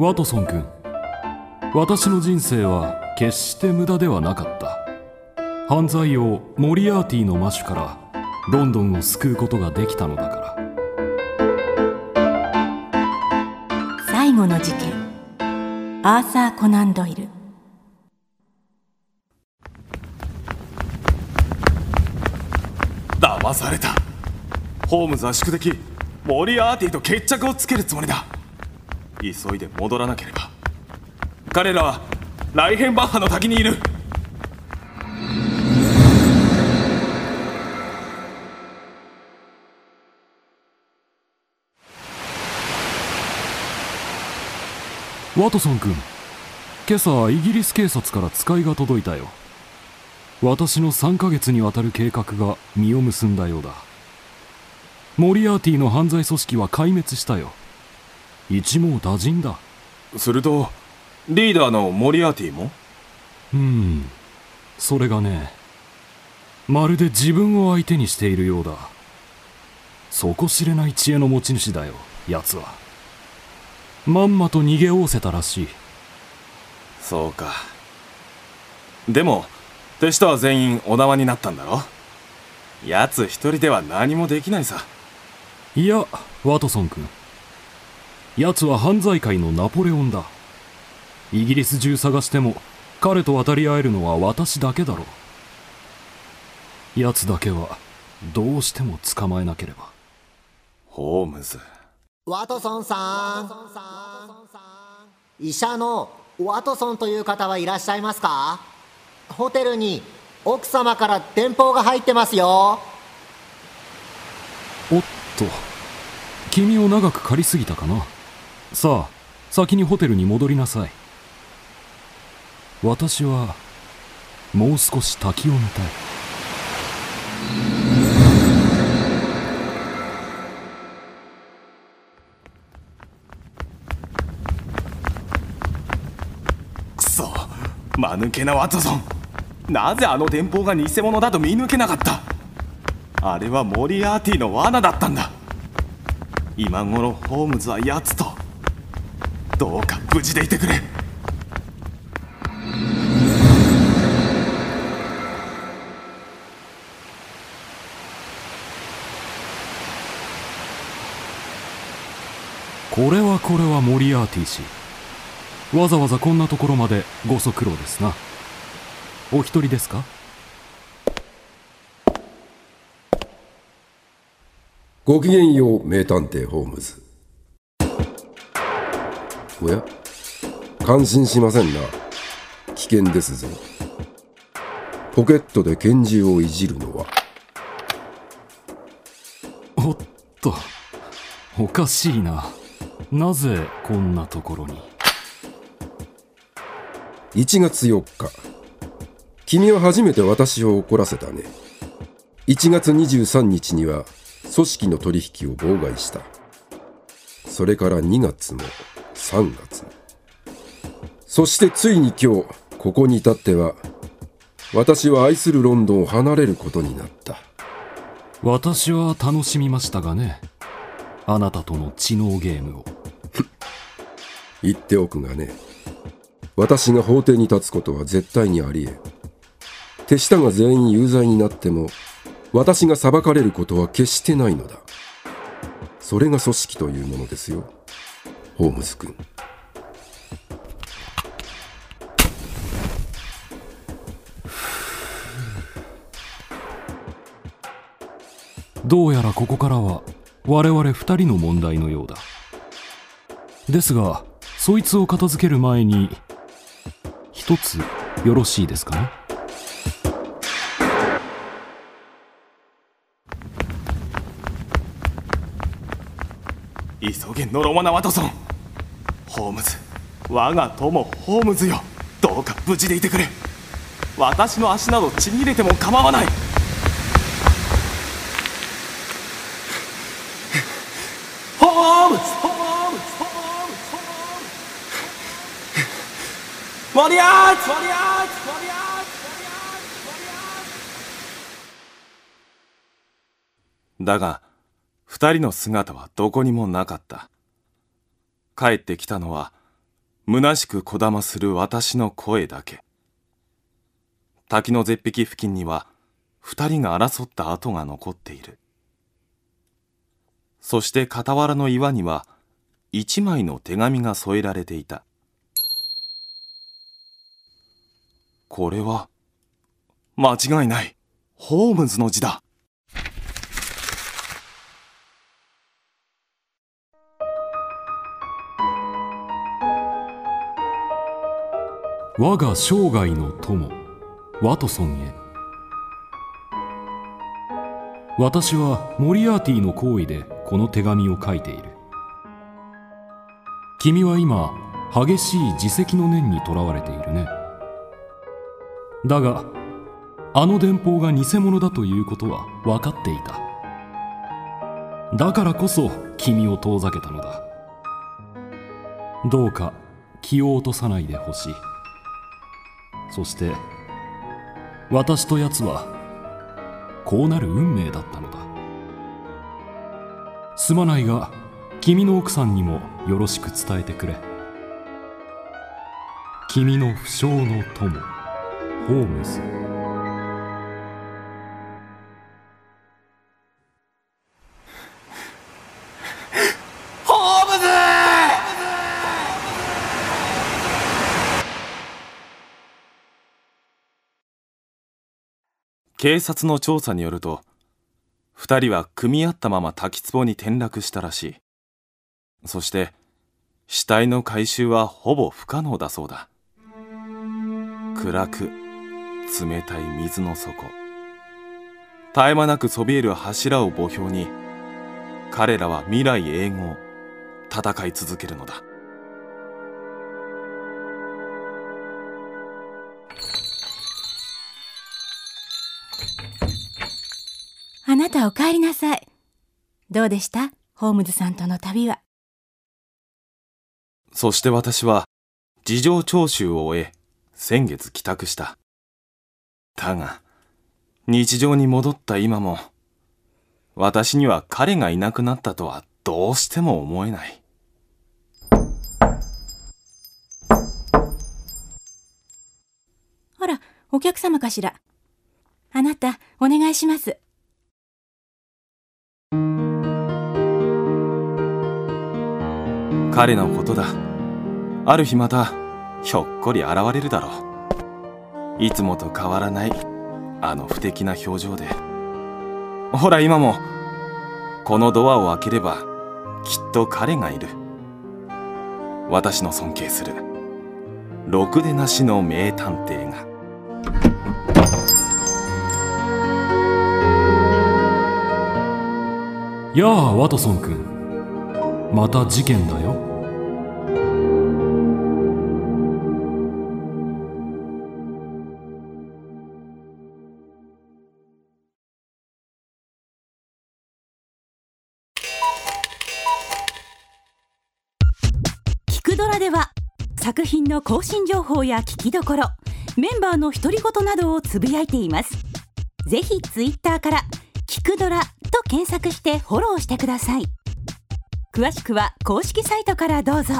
ワトソン君私の人生は決して無駄ではなかった。犯罪王モリアーティのマシュからロンドンを救うことができたのだから。最後の事件。アーサー・コナン・ドイル。騙された。ホームズは宿敵モリアーティと決着をつけるつもりだ急いで戻らなければ。彼らはライヘンバッハの滝にいる。ワトソン君今朝イギリス警察から使いが届いたよ。私の3ヶ月にわたる計画が実を結んだようだ。モリアーティの犯罪組織は壊滅したよ。一網打尽だ。するとリーダーのモリアーティも？うん。それがねまるで自分を相手にしているようだ。底知れない知恵の持ち主だよ奴は。まんまと逃げおおせたらしい。そうか。でも手下は全員お縄になったんだろ？奴一人では何もできないさ。いやワトソン君奴は犯罪界のナポレオンだ。イギリス中探しても彼と渡り合えるのは私だけだろう。奴だけはどうしても捕まえなければ。ホームズ。ワトソンさん。医者のワトソンという方はいらっしゃいますか？ホテルに奥様から電報が入ってますよ。おっと。君を長く借りすぎたかな？さあ先にホテルに戻りなさい。私はもう少し滝を見たい。くそ間抜けなワトソン。なぜあの電報が偽物だと見抜けなかった？あれはモリアーティの罠だったんだ。今頃ホームズは奴とどうか無事でいてくれ。これはこれはモリアーティ氏。わざわざこんなところまでご足労ですな。お一人ですか？ごきげんよう名探偵ホームズおや？感心しませんな。危険ですぞ。ポケットで拳銃をいじるのは。おっと。おかしいな。なぜこんなところに？1月4日。君は初めて私を怒らせたね。1月23日には組織の取引を妨害した。それから2月も3月。もそしてついに今日ここに至っては私は愛するロンドンを離れることになった。私は楽しみましたがねあなたとの知能ゲームを。言っておくがね私が法廷に立つことは絶対にありえん。手下が全員有罪になっても私が裁かれることは決してないのだ。それが組織というものですよホームズ君どうやらここからは我々二人の問題のようだ。ですがそいつを片付ける前に一つよろしいですかね？急げノロマナ・ワトソンホームズ。我が友ホームズよ。どうか無事でいてくれ。私の足などちぎれても構わない。ホームズホームズホームズホームズ。モリアーツモリアーツモリアーツだが二人の姿はどこにもなかった。帰ってきたのは虚しくこだまする私の声だけ。滝の絶壁付近には二人が争った跡が残っている。そして傍らの岩には一枚の手紙が添えられていた。これは間違いないホームズの字だ。我が生涯の友ワトソンへ。私はモリアーティの行為でこの手紙を書いている。君は今激しい自責の念にとらわれているね。だがあの電報が偽物だということは分かっていた。だからこそ君を遠ざけたのだ。どうか気を落とさないでほしい。そして私と奴はこうなる運命だったのだ。すまないが君の奥さんにもよろしく伝えてくれ。君の不詳の友ホームズ。警察の調査によると二人は組み合ったまま滝壺に転落したらしい。そして死体の回収はほぼ不可能だそうだ。暗く冷たい水の底。絶え間なくそびえる柱を墓標に彼らは未来永劫戦い続けるのだ。なたお帰りなさい。どうでした？ホームズさんとの旅は。そして私は事情聴取を終え先月帰宅しただが日常に戻った今も私には彼がいなくなったとはどうしても思えないほら、お客様かしら。あなた、お願いします。彼のことだ。ある日またひょっこり現れるだろう。いつもと変わらないあの不敵な表情で。ほら今もこのドアを開ければきっと彼がいる。私の尊敬するろくでなしの名探偵が。やあワトソン君。また事件だよ。聞くドラでは作品の更新情報や聞きどころメンバーの独り言などをつぶやいています。ぜひツイッターから「聞くドラ」と検索してフォローしてください。詳しくは公式サイトからどうぞ。